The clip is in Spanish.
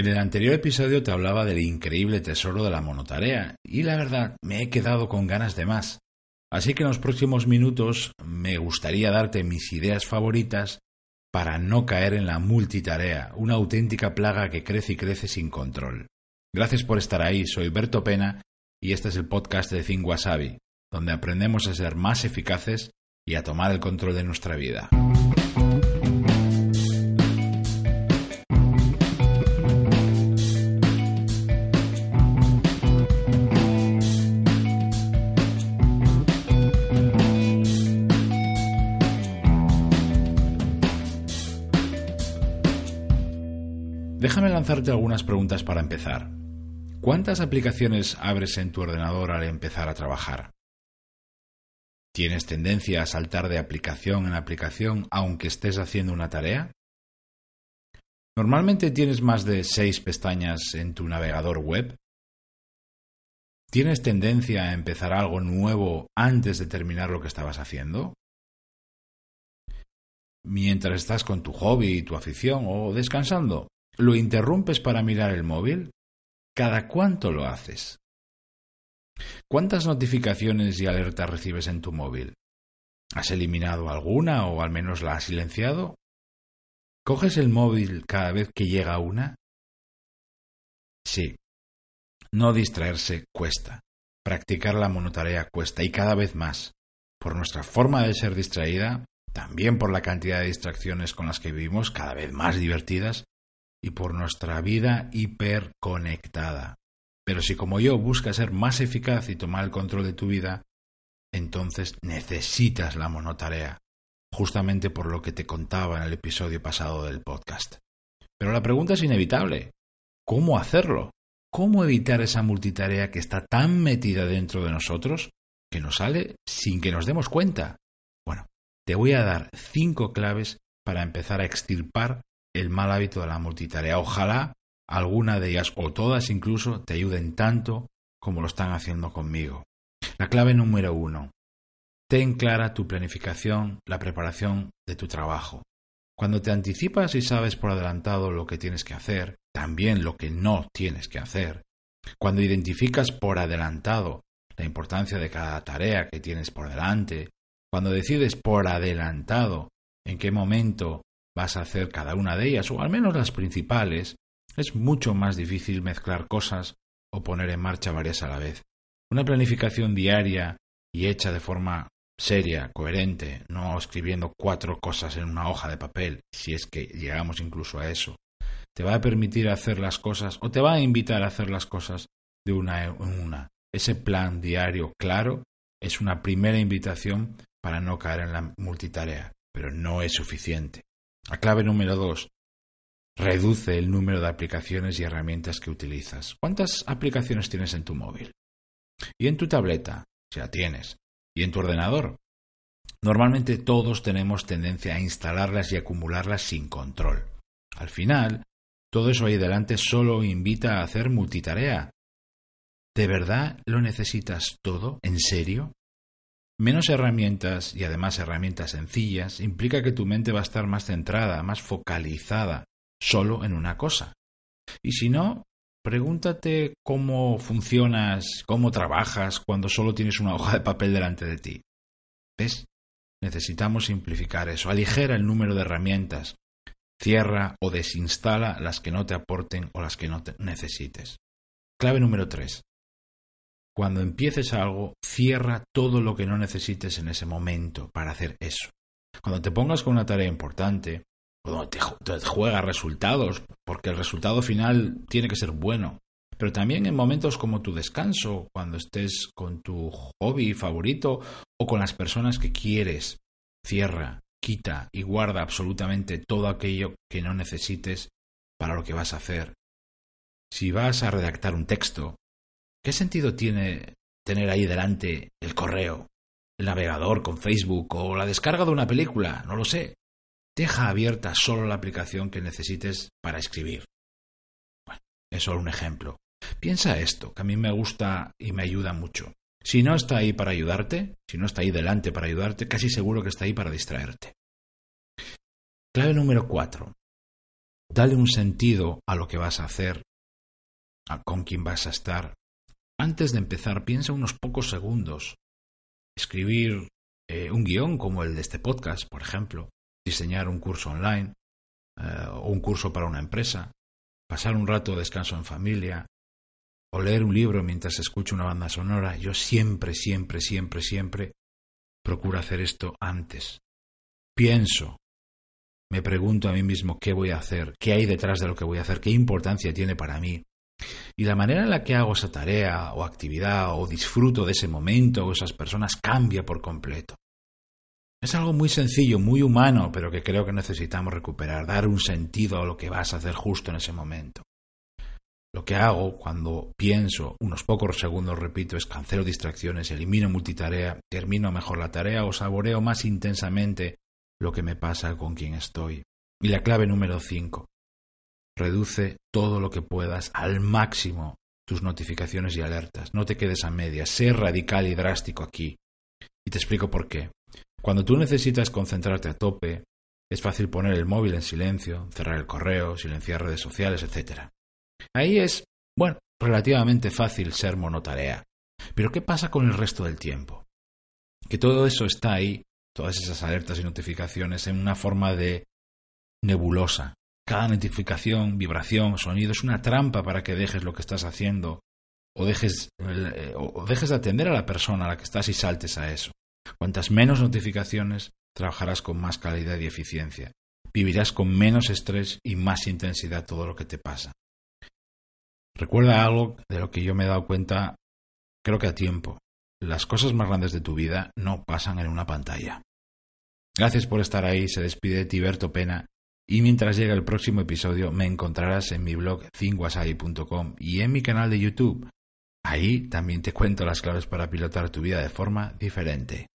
En el anterior episodio te hablaba del increíble tesoro de la monotarea y la verdad me he quedado con ganas de más. Así que en los próximos minutos me gustaría darte mis ideas favoritas para no caer en la multitarea, una auténtica plaga que crece y crece sin control. Gracias por estar ahí, soy Berto Pena y este es el podcast de Think Wasabi, donde aprendemos a ser más eficaces y a tomar el control de nuestra vida. Déjame lanzarte algunas preguntas para empezar. ¿Cuántas aplicaciones abres en tu ordenador al empezar a trabajar? ¿Tienes tendencia a saltar de aplicación en aplicación aunque estés haciendo una tarea? ¿Normalmente tienes más de seis pestañas en tu navegador web? ¿Tienes tendencia a empezar algo nuevo antes de terminar lo que estabas haciendo? Mientras estás con tu hobby, y tu afición o descansando, ¿Lo interrumpes para mirar el móvil? ¿Cada cuánto lo haces? ¿Cuántas notificaciones y alertas recibes en tu móvil? ¿Has eliminado alguna o al menos la has silenciado? ¿Coges el móvil cada vez que llega una? Sí. No distraerse cuesta. Practicar la monotarea cuesta y cada vez más. Por nuestra forma de ser distraída, también por la cantidad de distracciones con las que vivimos, cada vez más divertidas, y por nuestra vida hiperconectada. Pero si como yo buscas ser más eficaz y tomar el control de tu vida, entonces necesitas la monotarea, justamente por lo que te contaba en el episodio pasado del podcast. Pero la pregunta es inevitable. ¿Cómo hacerlo? ¿Cómo evitar esa multitarea que está tan metida dentro de nosotros que nos sale sin que nos demos cuenta? Bueno, te voy a dar cinco claves para empezar a extirpar el mal hábito de la multitarea. Ojalá alguna de ellas o todas incluso te ayuden tanto como lo están haciendo conmigo. La clave número uno. Ten clara tu planificación, la preparación de tu trabajo. Cuando te anticipas y sabes por adelantado lo que tienes que hacer, también lo que no tienes que hacer, cuando identificas por adelantado la importancia de cada tarea que tienes por delante, cuando decides por adelantado en qué momento vas a hacer cada una de ellas, o al menos las principales, es mucho más difícil mezclar cosas o poner en marcha varias a la vez. Una planificación diaria y hecha de forma seria, coherente, no escribiendo cuatro cosas en una hoja de papel, si es que llegamos incluso a eso, te va a permitir hacer las cosas o te va a invitar a hacer las cosas de una en una. Ese plan diario claro es una primera invitación para no caer en la multitarea, pero no es suficiente. La clave número dos. Reduce el número de aplicaciones y herramientas que utilizas. ¿Cuántas aplicaciones tienes en tu móvil? ¿Y en tu tableta? Si la tienes. ¿Y en tu ordenador? Normalmente todos tenemos tendencia a instalarlas y acumularlas sin control. Al final, todo eso ahí delante solo invita a hacer multitarea. ¿De verdad lo necesitas todo? ¿En serio? Menos herramientas y además herramientas sencillas implica que tu mente va a estar más centrada, más focalizada, solo en una cosa. Y si no, pregúntate cómo funcionas, cómo trabajas cuando solo tienes una hoja de papel delante de ti. ¿Ves? Necesitamos simplificar eso. Aligera el número de herramientas. Cierra o desinstala las que no te aporten o las que no necesites. Clave número 3. Cuando empieces algo, cierra todo lo que no necesites en ese momento para hacer eso. Cuando te pongas con una tarea importante, cuando te, juegas resultados, porque el resultado final tiene que ser bueno, pero también en momentos como tu descanso, cuando estés con tu hobby favorito o con las personas que quieres, cierra, quita y guarda absolutamente todo aquello que no necesites para lo que vas a hacer. Si vas a redactar un texto, ¿Qué sentido tiene tener ahí delante el correo, el navegador con Facebook o la descarga de una película? No lo sé. Deja abierta solo la aplicación que necesites para escribir. Bueno, es solo un ejemplo. Piensa esto, que a mí me gusta y me ayuda mucho. Si no está ahí para ayudarte, si no está ahí delante para ayudarte, casi seguro que está ahí para distraerte. Clave número cuatro. Dale un sentido a lo que vas a hacer, a con quién vas a estar. Antes de empezar, piensa unos pocos segundos. Escribir eh, un guion como el de este podcast, por ejemplo, diseñar un curso online eh, o un curso para una empresa, pasar un rato de descanso en familia o leer un libro mientras escucho una banda sonora. Yo siempre, siempre, siempre, siempre procuro hacer esto antes. Pienso, me pregunto a mí mismo qué voy a hacer, qué hay detrás de lo que voy a hacer, qué importancia tiene para mí. Y la manera en la que hago esa tarea o actividad o disfruto de ese momento o esas personas cambia por completo. Es algo muy sencillo, muy humano, pero que creo que necesitamos recuperar, dar un sentido a lo que vas a hacer justo en ese momento. Lo que hago cuando pienso unos pocos segundos, repito, es cancelo distracciones, elimino multitarea, termino mejor la tarea o saboreo más intensamente lo que me pasa con quien estoy. Y la clave número 5. Reduce todo lo que puedas al máximo tus notificaciones y alertas. No te quedes a medias. Sé radical y drástico aquí. Y te explico por qué. Cuando tú necesitas concentrarte a tope, es fácil poner el móvil en silencio, cerrar el correo, silenciar redes sociales, etc. Ahí es, bueno, relativamente fácil ser monotarea. Pero ¿qué pasa con el resto del tiempo? Que todo eso está ahí todas esas alertas y notificaciones en una forma de nebulosa. Cada notificación, vibración, sonido es una trampa para que dejes lo que estás haciendo o dejes, eh, o dejes de atender a la persona a la que estás y saltes a eso. Cuantas menos notificaciones, trabajarás con más calidad y eficiencia. Vivirás con menos estrés y más intensidad todo lo que te pasa. Recuerda algo de lo que yo me he dado cuenta, creo que a tiempo. Las cosas más grandes de tu vida no pasan en una pantalla. Gracias por estar ahí, se despide Tiberto Pena y mientras llega el próximo episodio me encontrarás en mi blog cinguasai.com y en mi canal de YouTube. Ahí también te cuento las claves para pilotar tu vida de forma diferente.